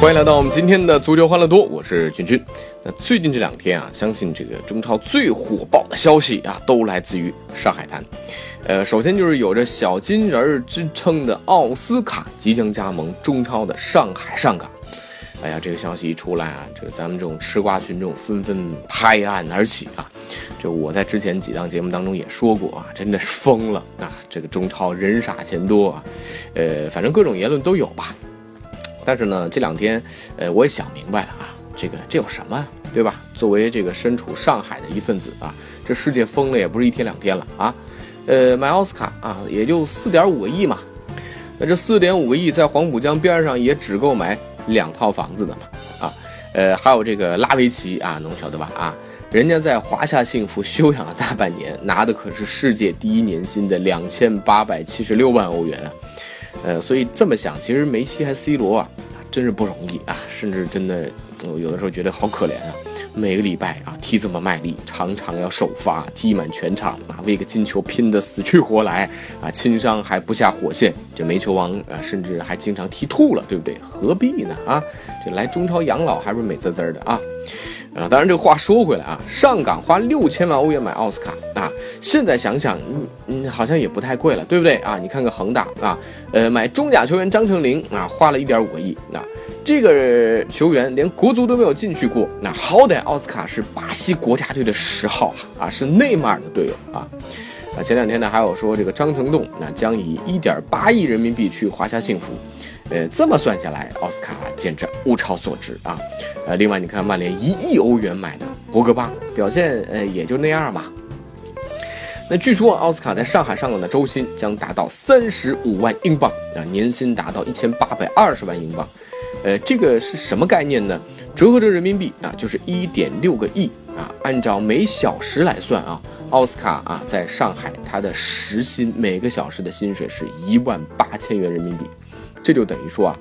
欢迎来到我们今天的足球欢乐多，我是君君。那最近这两天啊，相信这个中超最火爆的消息啊，都来自于上海滩。呃，首先就是有着小金人之称的奥斯卡即将加盟中超的上海上港。哎呀，这个消息一出来啊，这个咱们这种吃瓜群众纷纷拍案而起啊。这我在之前几档节目当中也说过啊，真的是疯了啊！这个中超人傻钱多啊，呃，反正各种言论都有吧。但是呢，这两天，呃，我也想明白了啊，这个这有什么，对吧？作为这个身处上海的一份子啊，这世界疯了也不是一天两天了啊，呃，买奥斯卡啊，也就四点五个亿嘛，那这四点五个亿在黄浦江边上也只够买两套房子的嘛，啊，呃，还有这个拉维奇啊，能晓得吧？啊，人家在华夏幸福休养了大半年，拿的可是世界第一年薪的两千八百七十六万欧元啊。呃，所以这么想，其实梅西还 C 罗啊，真是不容易啊，甚至真的，我有的时候觉得好可怜啊。每个礼拜啊踢这么卖力，常常要首发踢满全场啊，为个金球拼得死去活来啊，轻伤还不下火线，这煤球王啊，甚至还经常踢吐了，对不对？何必呢啊？这来中超养老还不是美滋滋的啊？啊，当然这个话说回来啊，上港花六千万欧元买奥斯卡啊，现在想想，嗯嗯，好像也不太贵了，对不对啊？你看看恒大啊，呃，买中甲球员张成林啊，花了一点五个亿，那这个球员连国足都没有进去过，那好歹奥斯卡是巴西国家队的十号啊，是内马尔的队友啊。啊，前两天呢还有说这个张成栋那将以一点八亿人民币去华夏幸福。呃，这么算下来，奥斯卡简直物超所值啊！呃，另外你看，曼联一亿欧元买的博格巴，表现呃也就那样吧。那据说奥斯卡在上海上港的周薪将达到三十五万英镑啊，年薪达到一千八百二十万英镑。呃，这个是什么概念呢？折合成人民币啊，就是一点六个亿啊。按照每小时来算啊，奥斯卡啊在上海他的时薪每个小时的薪水是一万八千元人民币。这就等于说啊，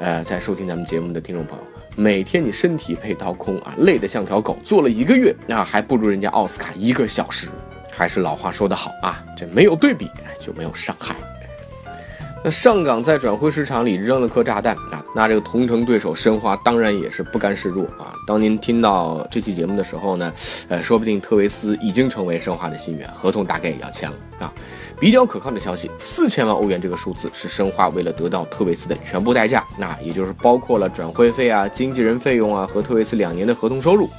呃，在收听咱们节目的听众朋友，每天你身体被掏空啊，累得像条狗，做了一个月，那还不如人家奥斯卡一个小时。还是老话说得好啊，这没有对比就没有伤害。那上港在转会市场里扔了颗炸弹啊，那这个同城对手申花当然也是不甘示弱啊。当您听到这期节目的时候呢，呃，说不定特维斯已经成为申花的新援，合同大概也要签了啊。比较可靠的消息，四千万欧元这个数字是申花为了得到特维斯的全部代价，那也就是包括了转会费啊、经纪人费用啊和特维斯两年的合同收入。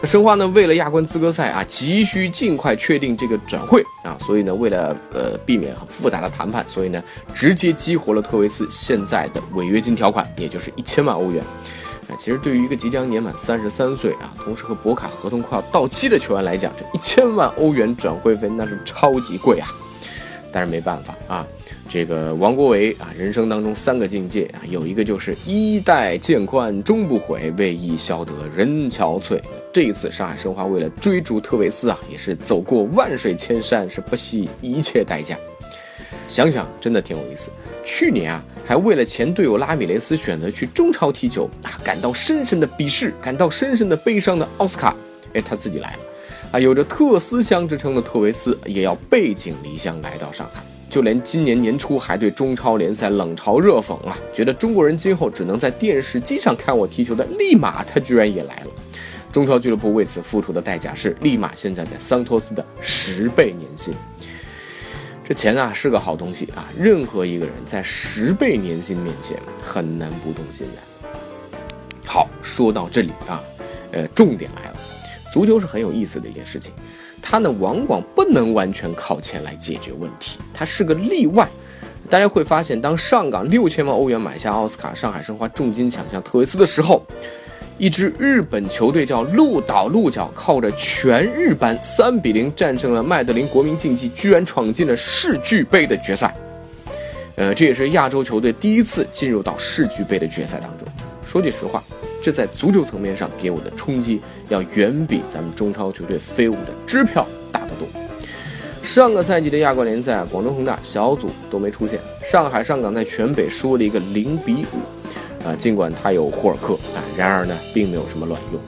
那申花呢，为了亚冠资格赛啊，急需尽快确定这个转会啊，所以呢，为了呃避免很复杂的谈判，所以呢，直接激活了特维斯现在的违约金条款，也就是一千万欧元。啊，其实对于一个即将年满三十三岁啊，同时和博卡合同快要到期的球员来讲，这一千万欧元转会费那是超级贵啊。但是没办法啊，这个王国维啊，人生当中三个境界啊，有一个就是衣带渐宽终不悔，为伊消得人憔悴。这一次上海申花为了追逐特维斯啊，也是走过万水千山，是不惜一切代价。想想真的挺有意思。去年啊，还为了前队友拉米雷斯选择去中超踢球啊，感到深深的鄙视，感到深深的悲伤的奥斯卡，哎，他自己来了。啊，有着特思乡之称的特维斯也要背井离乡来到上海，就连今年年初还对中超联赛冷嘲热讽啊，觉得中国人今后只能在电视机上看我踢球的利马，他居然也来了。中超俱乐部为此付出的代价是利马现在在桑托斯的十倍年薪。这钱啊是个好东西啊，任何一个人在十倍年薪面前很难不动心的。好，说到这里啊，呃，重点来了。足球是很有意思的一件事情，它呢往往不能完全靠钱来解决问题，它是个例外。大家会发现，当上港六千万欧元买下奥斯卡，上海申花重金抢下特维斯的时候，一支日本球队叫鹿岛鹿角，靠着全日班三比零战胜了麦德林国民竞技，居然闯进了世俱杯的决赛。呃，这也是亚洲球队第一次进入到世俱杯的决赛当中。说句实话，这在足球层面上给我的冲击要远比咱们中超球队飞舞的支票大得多。上个赛季的亚冠联赛，广州恒大小组都没出现，上海上港在全北输了一个零比五。啊，尽管他有霍尔克啊，然而呢，并没有什么卵用。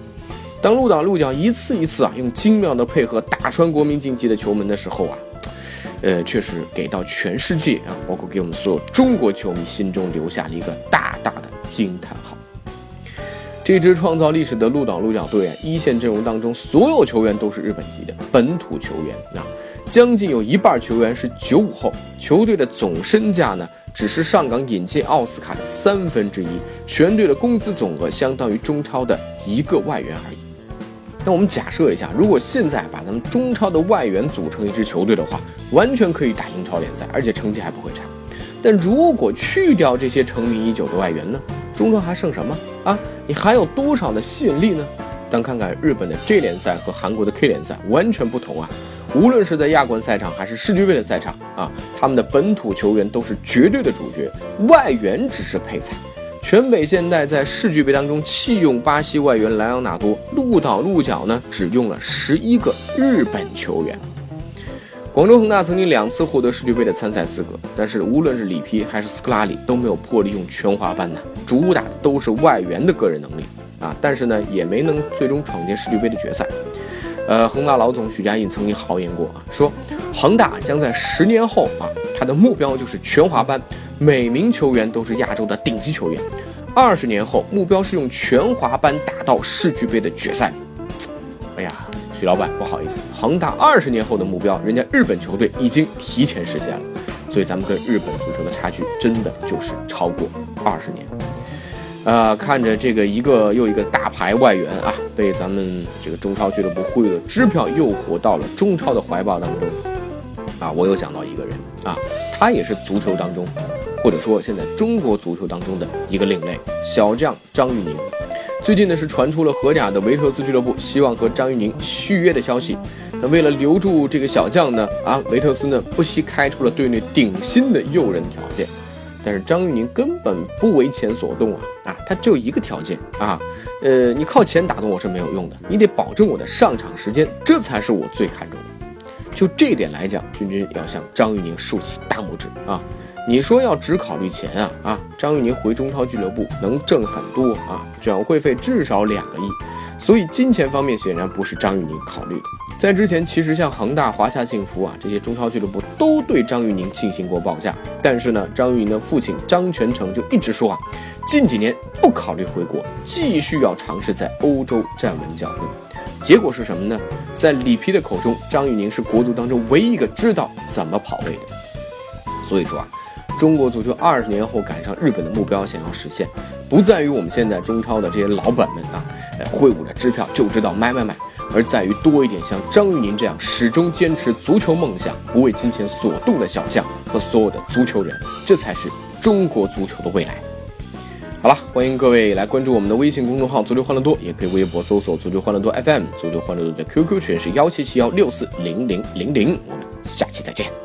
当鹿岛鹿角一次一次啊，用精妙的配合打穿国民竞技的球门的时候啊，呃，确实给到全世界啊，包括给我们所有中国球迷心中留下了一个大大的惊叹号。这支创造历史的鹿岛鹿角队啊，一线阵容当中所有球员都是日本籍的本土球员啊，将近有一半球员是九五后，球队的总身价呢？只是上港引进奥斯卡的三分之一，全队的工资总额相当于中超的一个外援而已。那我们假设一下，如果现在把咱们中超的外援组成一支球队的话，完全可以打英超联赛，而且成绩还不会差。但如果去掉这些成名已久的外援呢？中超还剩什么啊？你还有多少的吸引力呢？但看看日本的 J 联赛和韩国的 K 联赛，完全不同啊。无论是在亚冠赛场还是世俱杯的赛场啊，他们的本土球员都是绝对的主角，外援只是配菜。全北现代在世俱杯当中弃用巴西外援莱昂纳多，鹿岛鹿角呢只用了十一个日本球员。广州恒大曾经两次获得世俱杯的参赛资格，但是无论是里皮还是斯科拉里都没有魄力用全华班呐，主打的都是外援的个人能力啊，但是呢也没能最终闯进世俱杯的决赛。呃，恒大老总许家印曾经豪言过啊，说恒大将在十年后啊，他的目标就是全华班，每名球员都是亚洲的顶级球员。二十年后，目标是用全华班打到世俱杯的决赛。老板不好意思，恒大二十年后的目标，人家日本球队已经提前实现了，所以咱们跟日本足球的差距真的就是超过二十年。啊，看着这个一个又一个大牌外援啊，被咱们这个中超俱乐部忽悠的支票诱惑到了中超的怀抱当中，啊，我又想到一个人啊，他也是足球当中，或者说现在中国足球当中的一个另类小将张玉宁。最近呢是传出了荷甲的维特斯俱乐部希望和张玉宁续约的消息。那为了留住这个小将呢，啊，维特斯呢不惜开出了队内顶薪的诱人条件。但是张玉宁根本不为钱所动啊啊，他只有一个条件啊，呃，你靠钱打动我是没有用的，你得保证我的上场时间，这才是我最看重的。就这点来讲，君君要向张玉宁竖起大拇指啊！你说要只考虑钱啊啊，张玉宁回中超俱乐部能挣很多啊，转会费至少两个亿，所以金钱方面显然不是张玉宁考虑的。在之前，其实像恒大、华夏幸福啊这些中超俱乐部都对张玉宁进行过报价，但是呢，张玉宁的父亲张全成就一直说啊，近几年不考虑回国，继续要尝试在欧洲站稳脚跟。结果是什么呢？在里皮的口中，张玉宁是国足当中唯一一个知道怎么跑位的。所以说啊，中国足球二十年后赶上日本的目标想要实现，不在于我们现在中超的这些老板们啊，挥舞着支票就知道买买买。而在于多一点像张玉宁这样始终坚持足球梦想、不为金钱所动的小将和所有的足球人，这才是中国足球的未来。好了，欢迎各位来关注我们的微信公众号“足球欢乐多”，也可以微博搜索“足球欢乐多 FM”。足球欢乐多的 QQ 群是幺七七幺六四零零零零，我们下期再见。